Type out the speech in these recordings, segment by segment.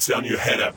Turn your head up.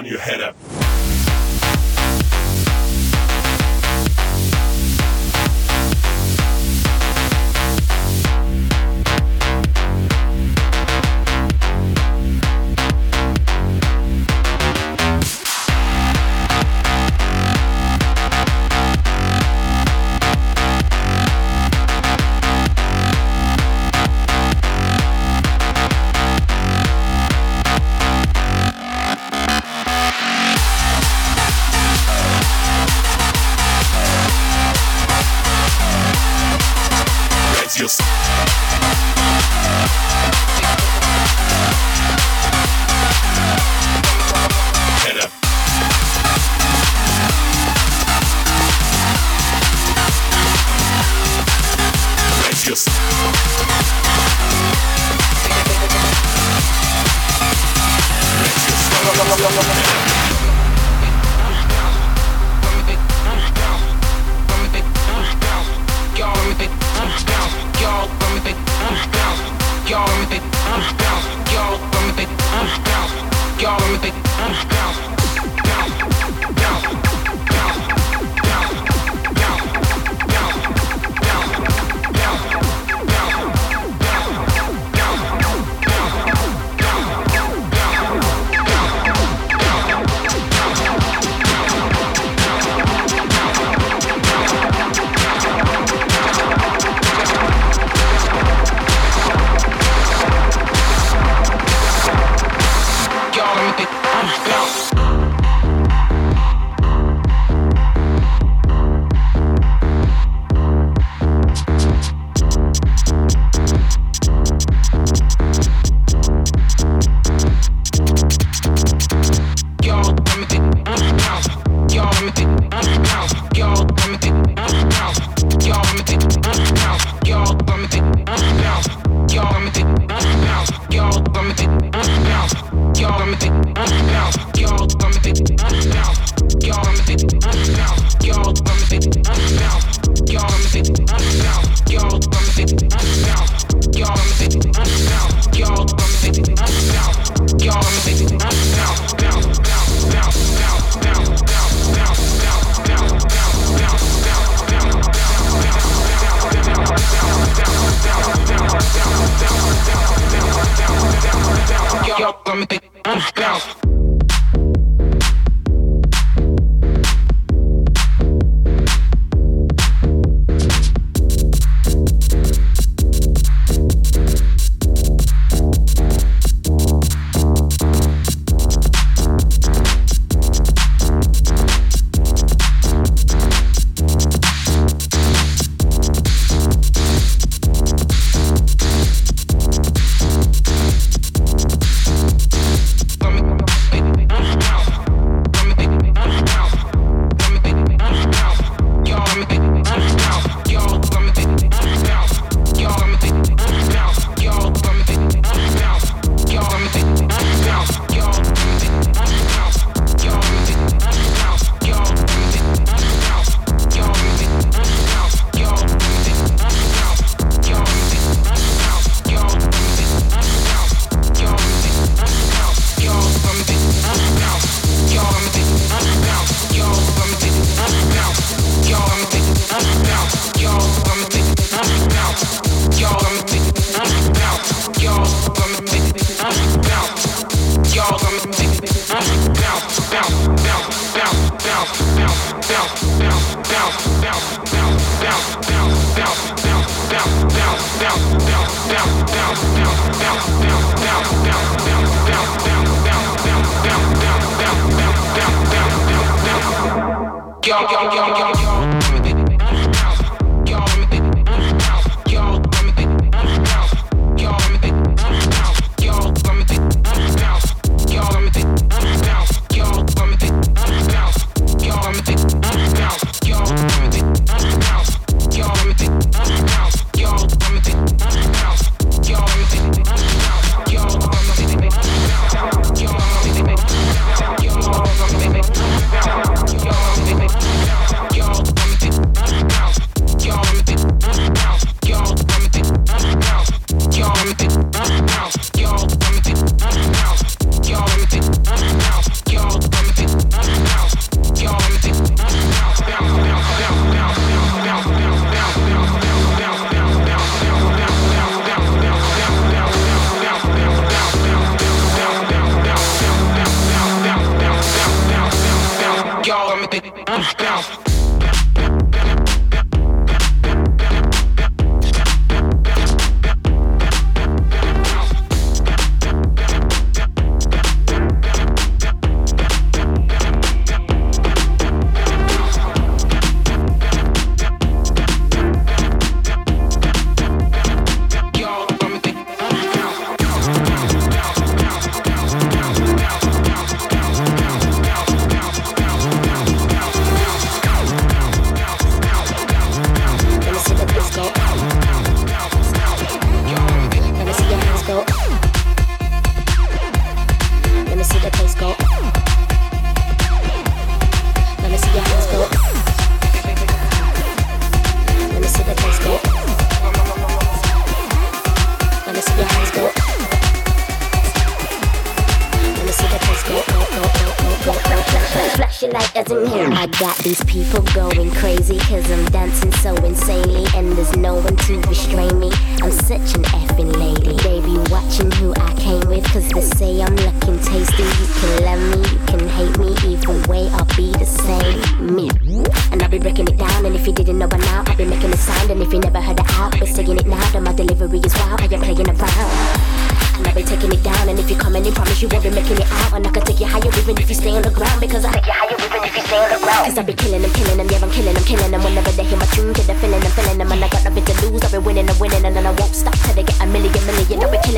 Yourself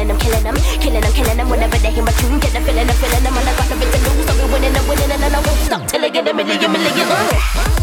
killing them, killing them, killing them, killing them. Whenever they hear my tune, get the feeling, the feeling. I'm on the grind, I got nothing to lose, I'll winning, I'm winning, and I won't stop till I get a million, million. Uh.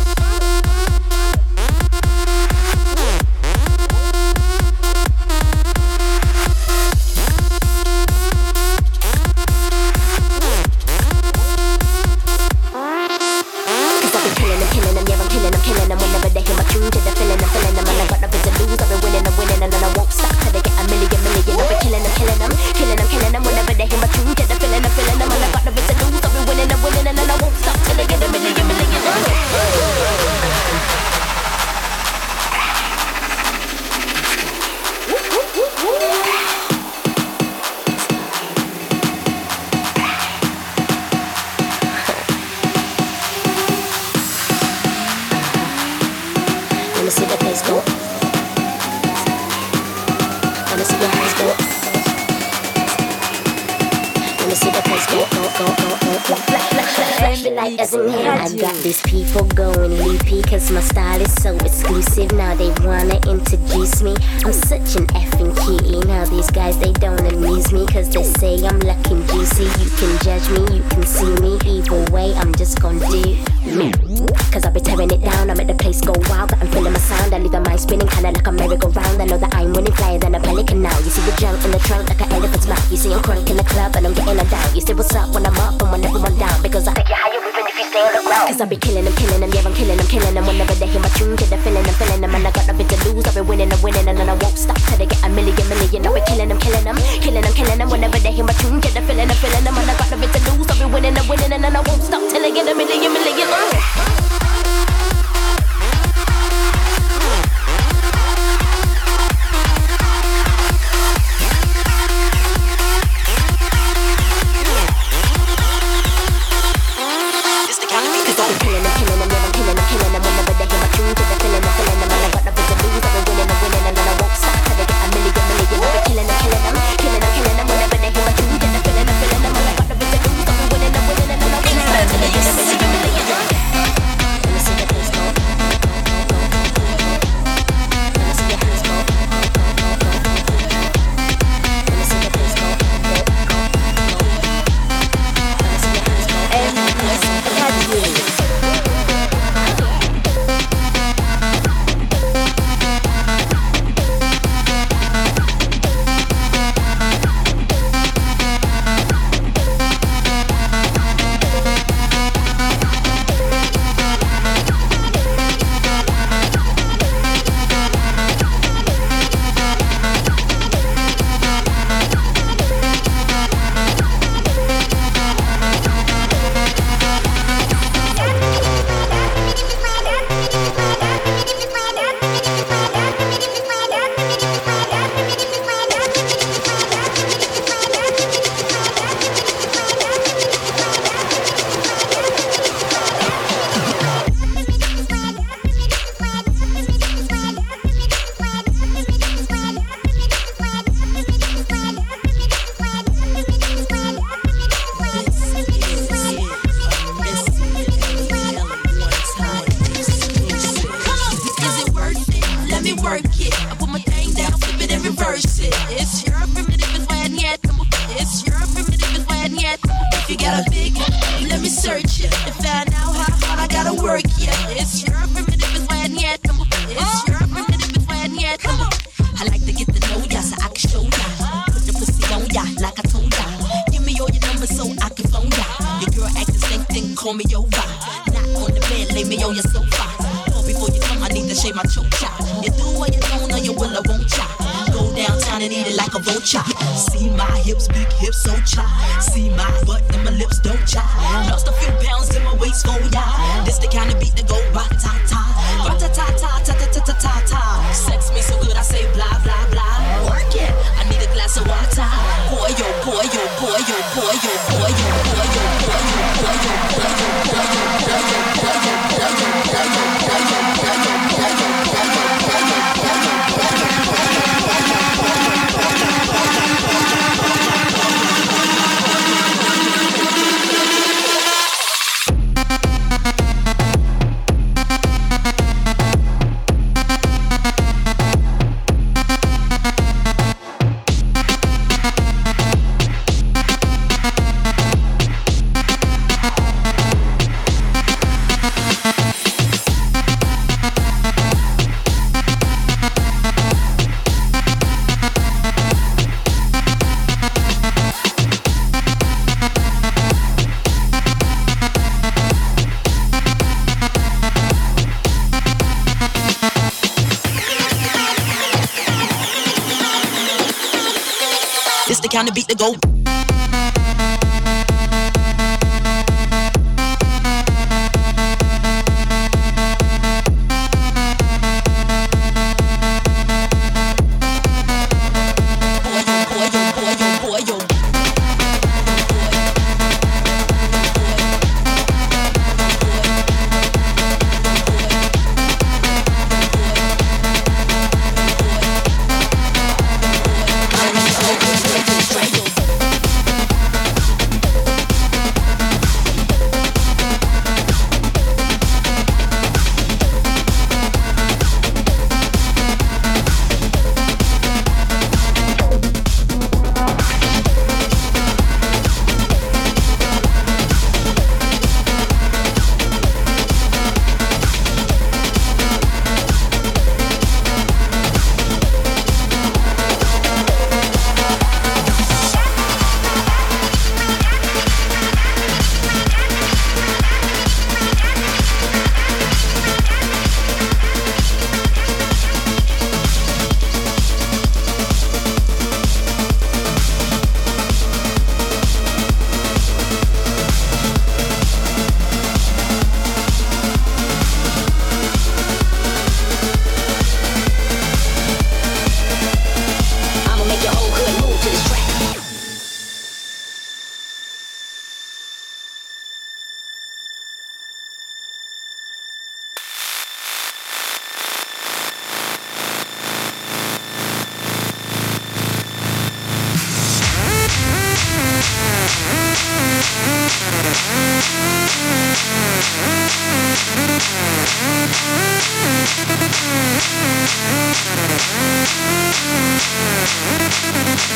to go.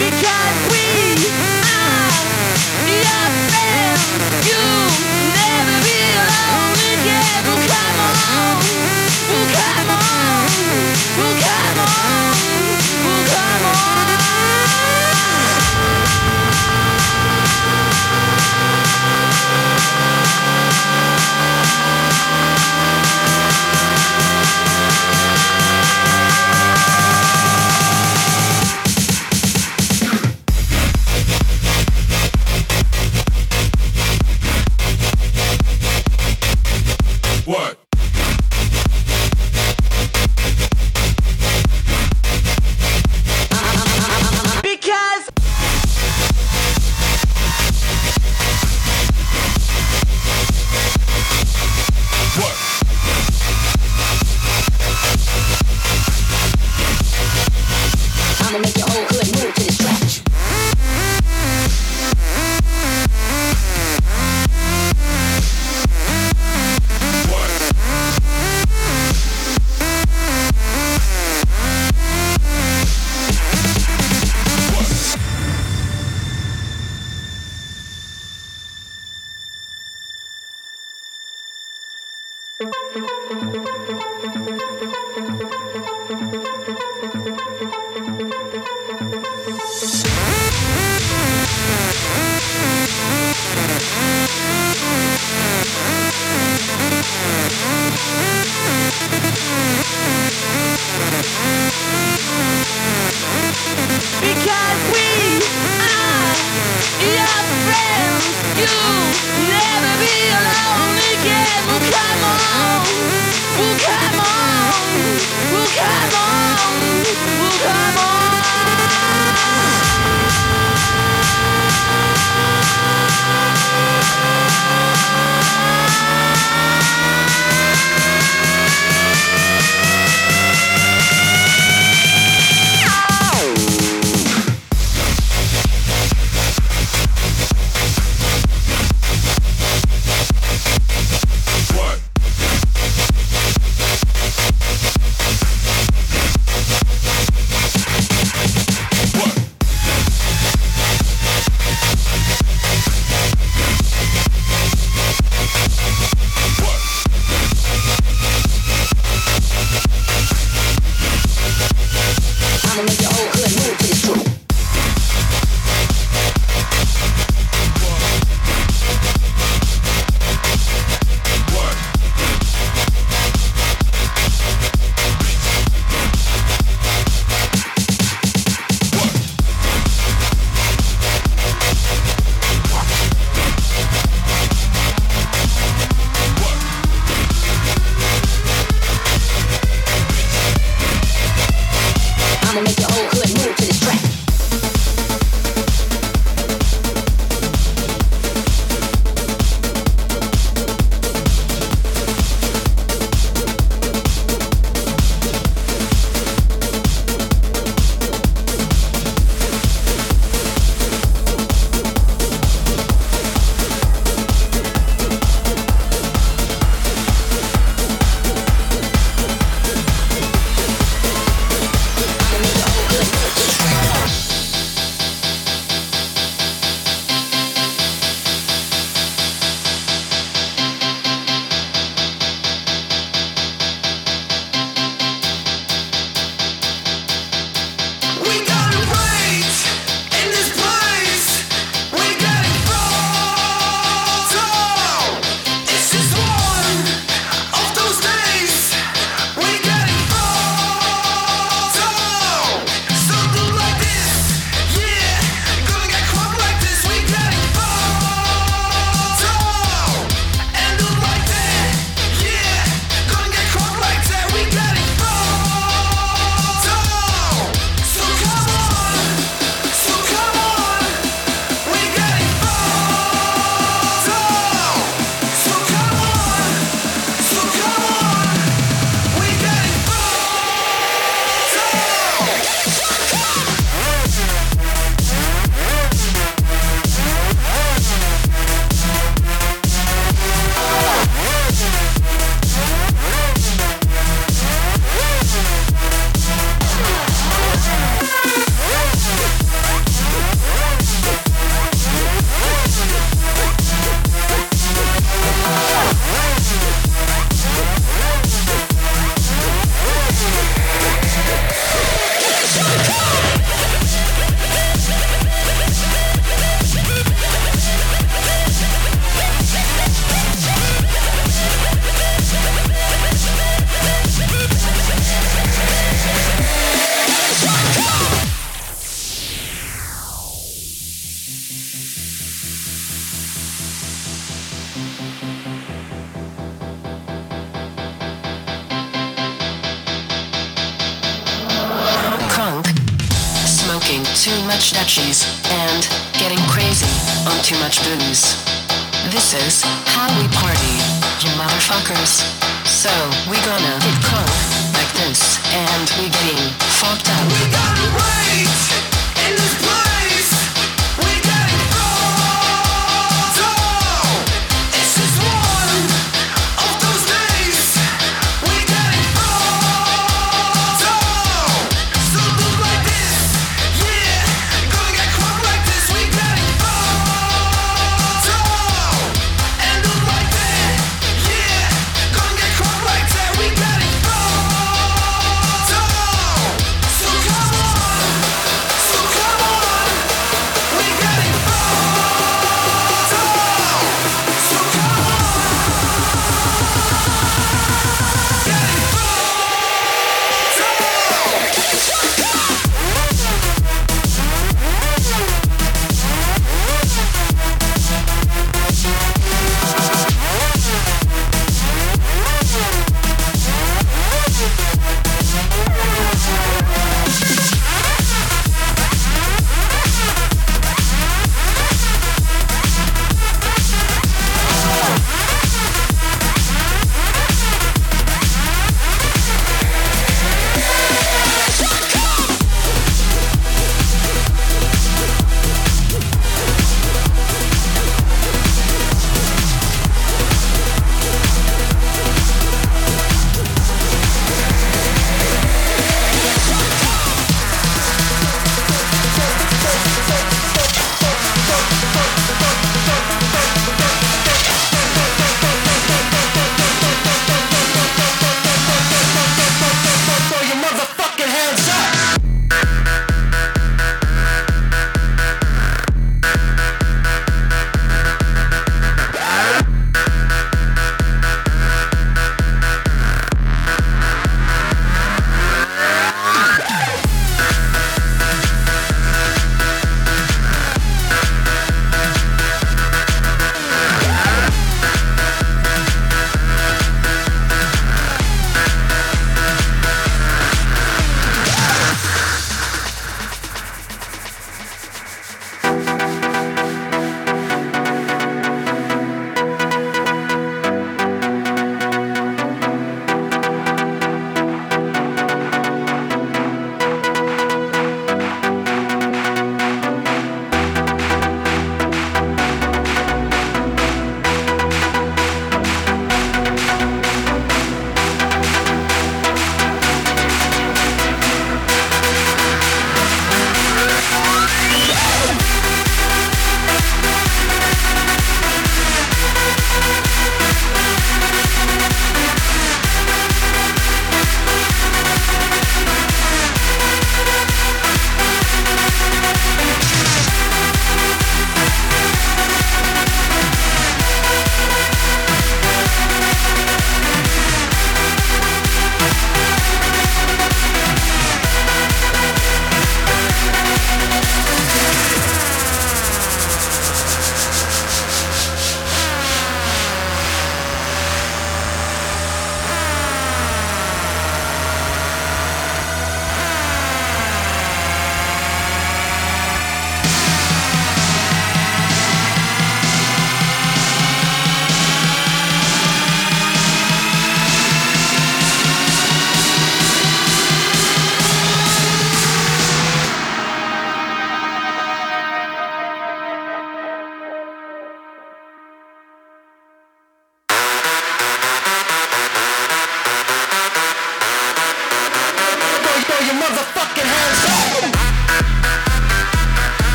Because we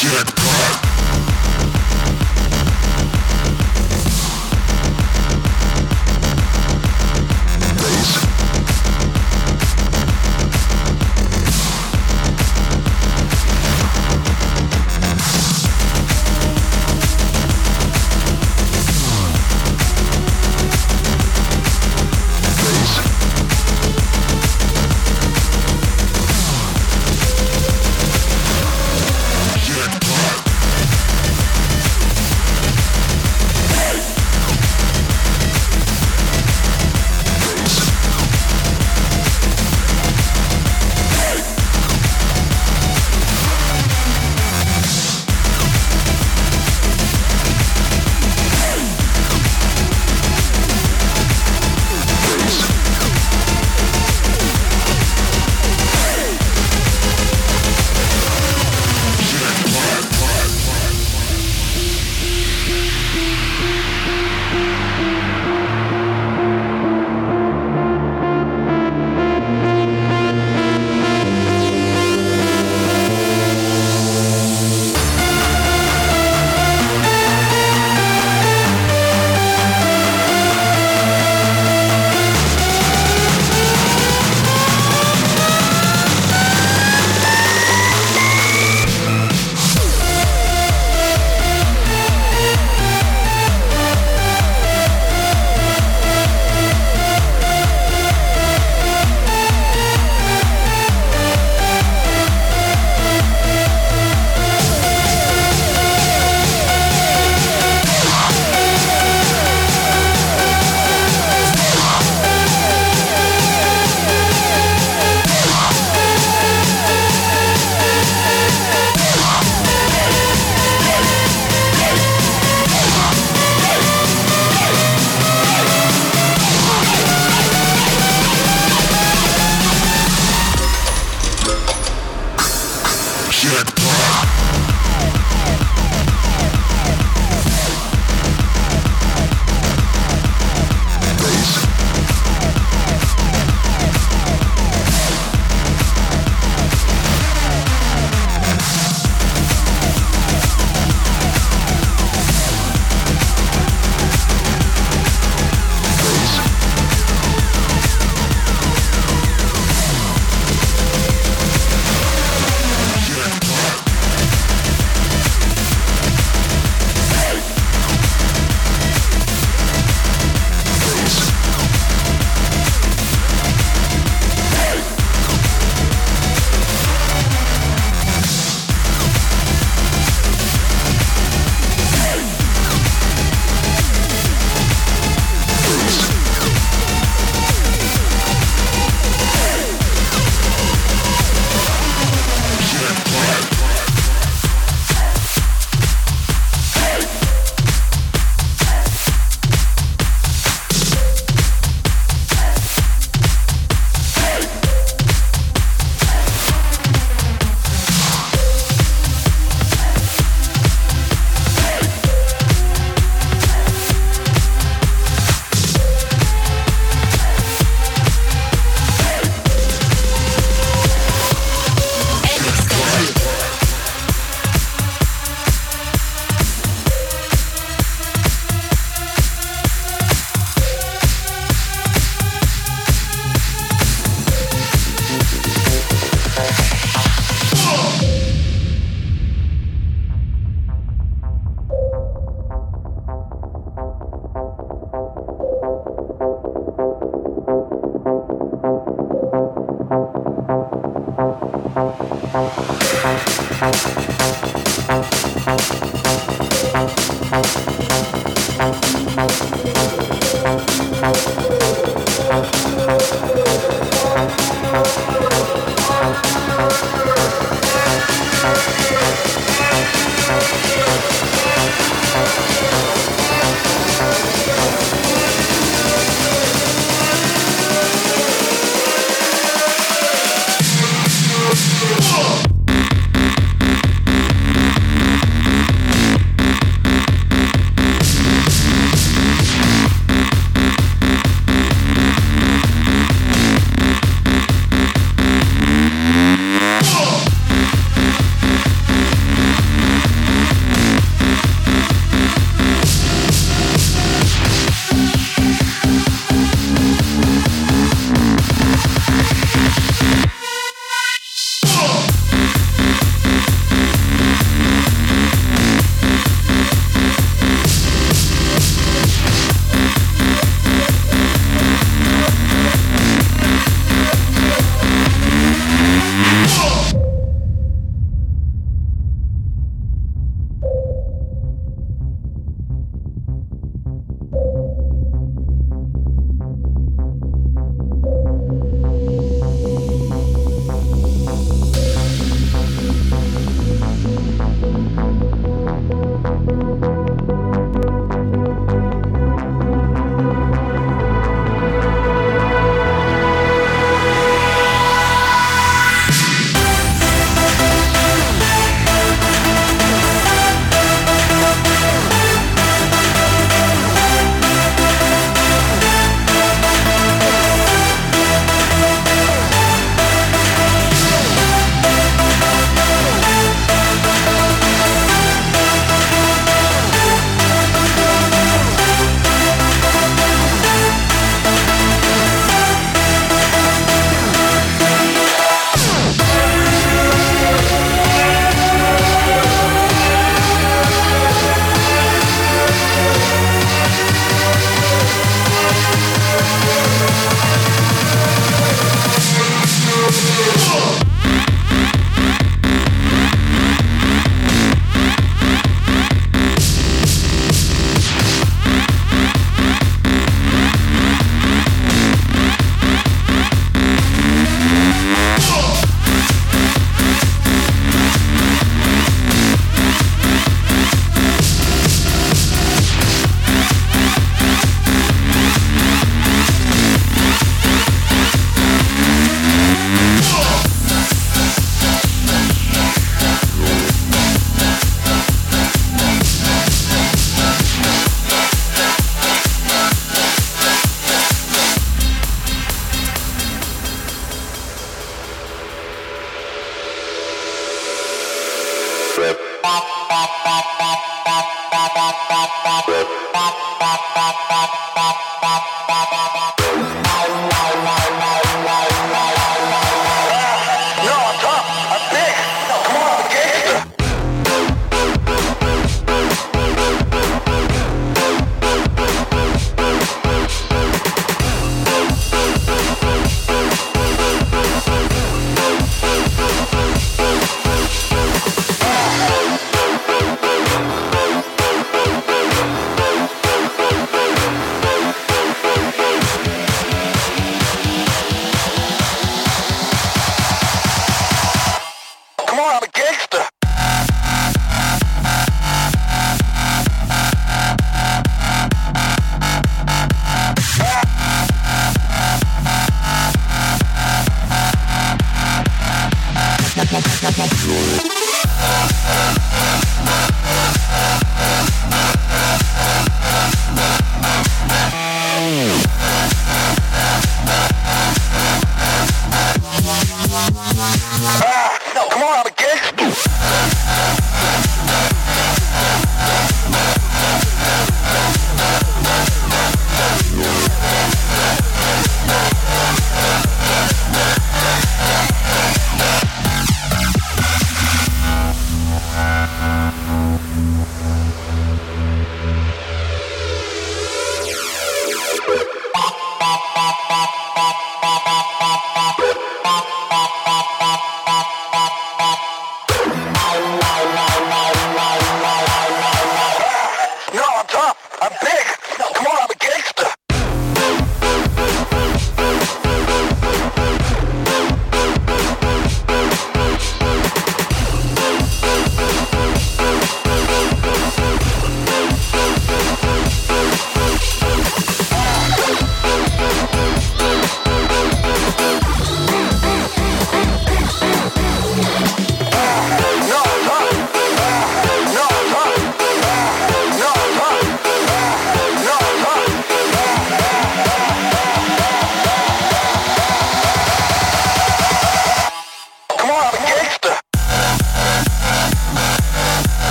shit, Bye.